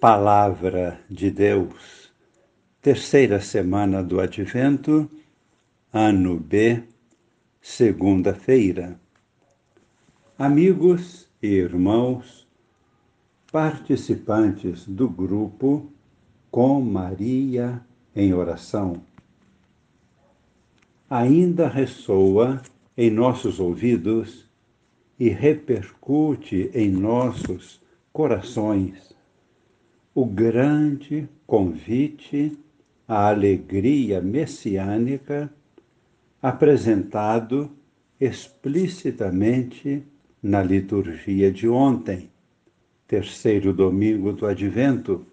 Palavra de Deus, terceira semana do Advento, ano B, segunda-feira. Amigos e irmãos, participantes do grupo Com Maria em Oração, ainda ressoa em nossos ouvidos e repercute em nossos corações o grande convite à alegria messiânica apresentado explicitamente na liturgia de ontem, terceiro domingo do Advento.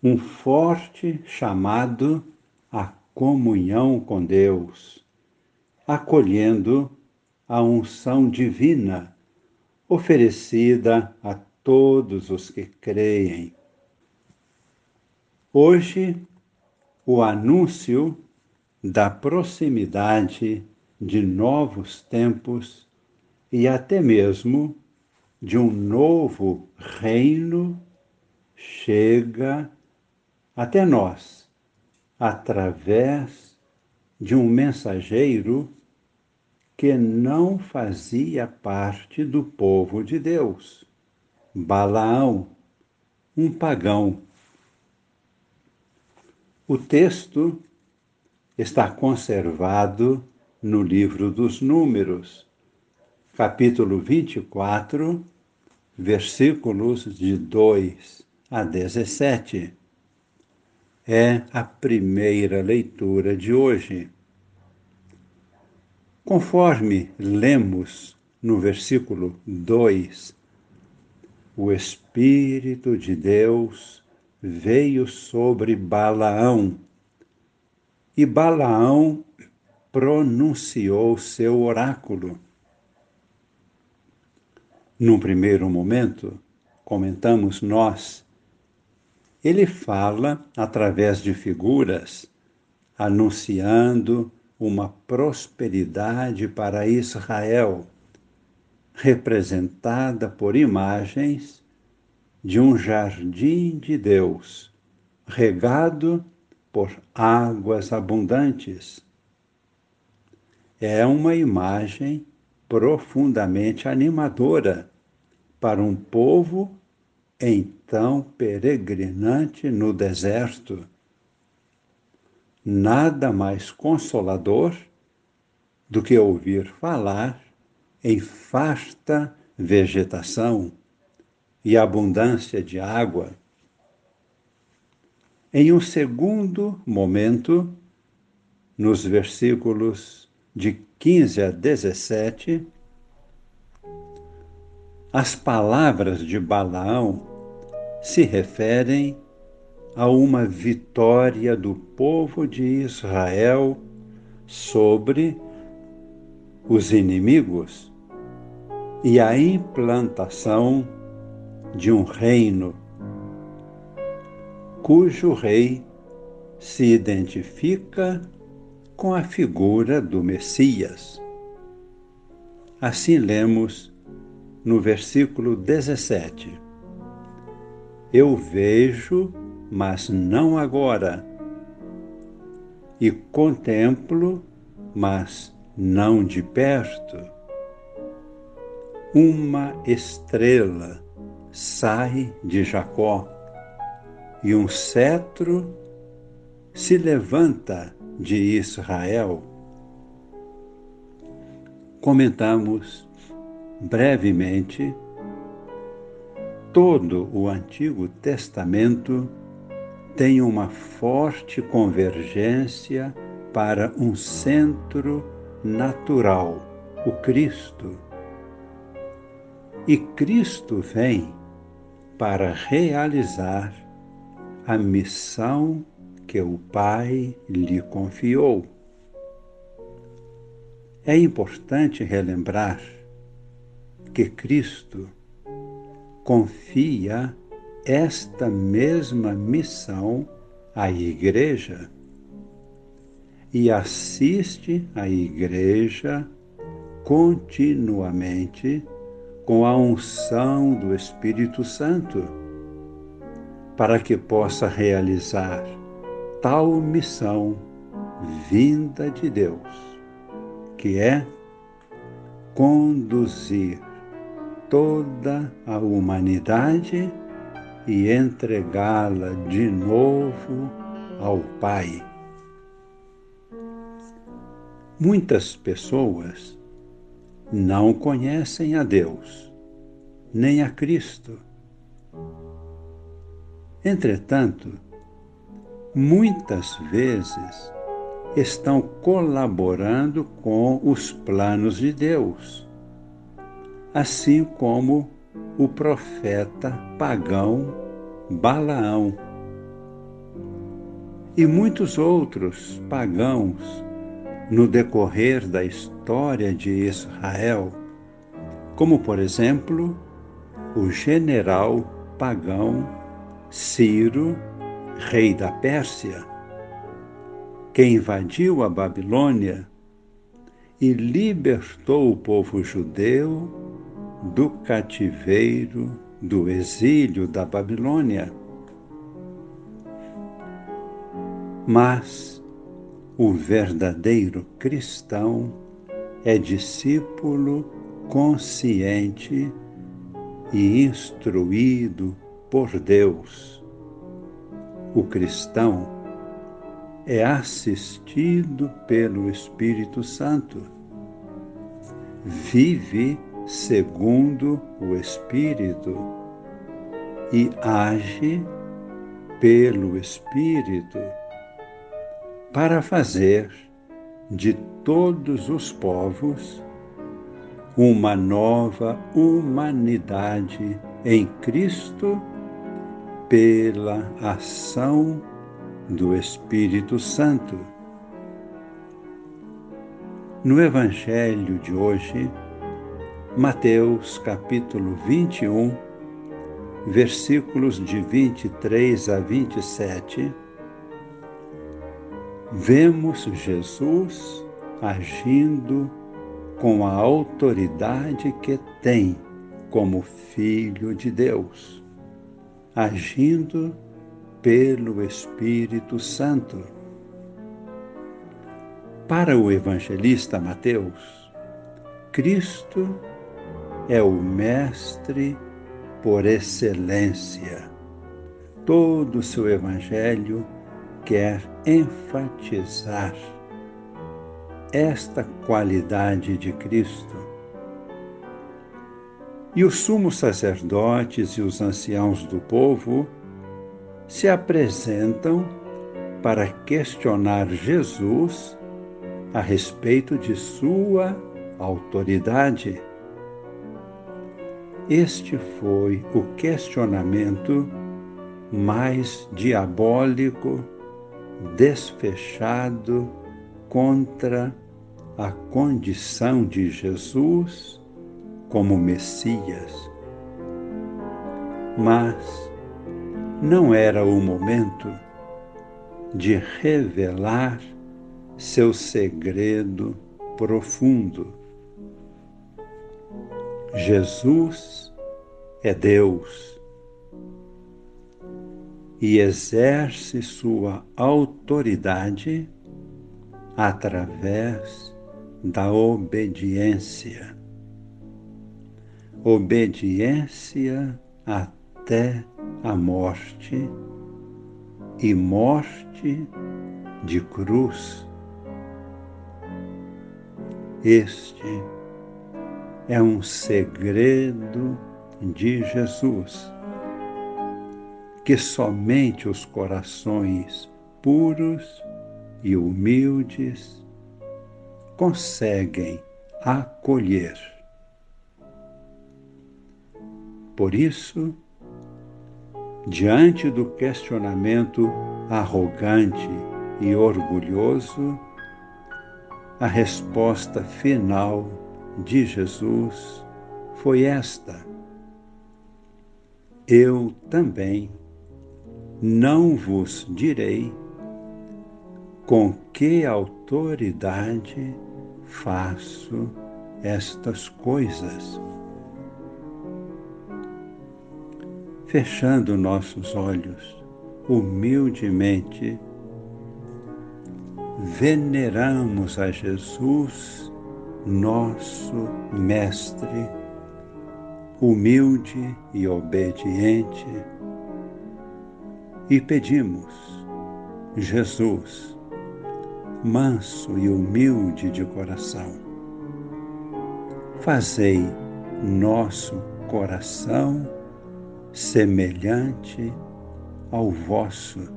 Um forte chamado à comunhão com Deus, acolhendo a unção divina oferecida a todos os que creem. Hoje, o anúncio da proximidade de novos tempos e até mesmo de um novo reino chega até nós através de um mensageiro que não fazia parte do povo de Deus. Balaão, um pagão. O texto está conservado no livro dos Números, capítulo 24, versículos de 2 a 17. É a primeira leitura de hoje. Conforme lemos no versículo 2, o Espírito de Deus veio sobre Balaão e Balaão pronunciou seu oráculo. Num primeiro momento, comentamos nós, ele fala através de figuras, anunciando uma prosperidade para Israel representada por imagens de um jardim de Deus, regado por águas abundantes. É uma imagem profundamente animadora para um povo então peregrinante no deserto. Nada mais consolador do que ouvir falar em vasta vegetação e abundância de água. Em um segundo momento, nos versículos de 15 a 17, as palavras de Balaão se referem a uma vitória do povo de Israel sobre os inimigos e a implantação de um reino cujo rei se identifica com a figura do Messias. Assim lemos no versículo 17: Eu vejo, mas não agora, e contemplo, mas não de perto uma estrela sai de Jacó e um cetro se levanta de Israel. Comentamos brevemente todo o Antigo Testamento tem uma forte convergência para um centro natural, o Cristo e Cristo vem para realizar a missão que o Pai lhe confiou. É importante relembrar que Cristo confia esta mesma missão à Igreja e assiste a Igreja continuamente com a unção do Espírito Santo, para que possa realizar tal missão vinda de Deus, que é conduzir toda a humanidade e entregá-la de novo ao Pai. Muitas pessoas não conhecem a Deus, nem a Cristo. Entretanto, muitas vezes estão colaborando com os planos de Deus, assim como o profeta pagão Balaão e muitos outros pagãos no decorrer da história de Israel, como por exemplo o general pagão Ciro, rei da Pérsia, que invadiu a Babilônia e libertou o povo judeu do cativeiro, do exílio da Babilônia. Mas o verdadeiro cristão é discípulo consciente e instruído por Deus. O cristão é assistido pelo Espírito Santo. Vive segundo o Espírito e age pelo Espírito para fazer de todos os povos uma nova humanidade em Cristo pela ação do Espírito Santo. No Evangelho de hoje, Mateus capítulo 21, versículos de 23 a 27, vemos Jesus agindo com a autoridade que tem como Filho de Deus, agindo pelo Espírito Santo. Para o evangelista Mateus, Cristo é o Mestre por excelência. Todo o seu evangelho quer enfatizar esta qualidade de Cristo. E os sumos sacerdotes e os anciãos do povo se apresentam para questionar Jesus a respeito de sua autoridade. Este foi o questionamento mais diabólico desfechado contra a condição de Jesus como Messias. Mas não era o momento de revelar seu segredo profundo. Jesus é Deus e exerce sua autoridade através da obediência. Obediência até a morte e morte de cruz. Este é um segredo de Jesus que somente os corações puros e humildes conseguem acolher. Por isso, diante do questionamento arrogante e orgulhoso, a resposta final de Jesus foi esta: Eu também não vos direi com que autoridade faço estas coisas. fechando nossos olhos, humildemente, veneramos a Jesus, nosso Mestre, humilde e obediente, e pedimos, Jesus, manso e humilde de coração, fazei nosso coração semelhante ao vosso.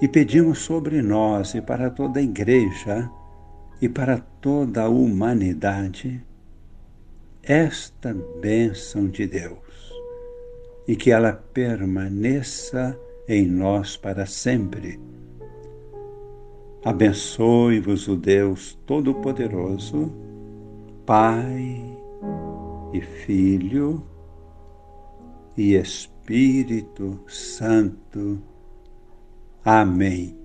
E pedimos sobre nós e para toda a Igreja e para toda a humanidade esta bênção de Deus e que ela permaneça em nós para sempre. Abençoe-vos o Deus Todo-Poderoso, Pai e Filho e Espírito Santo. Amém.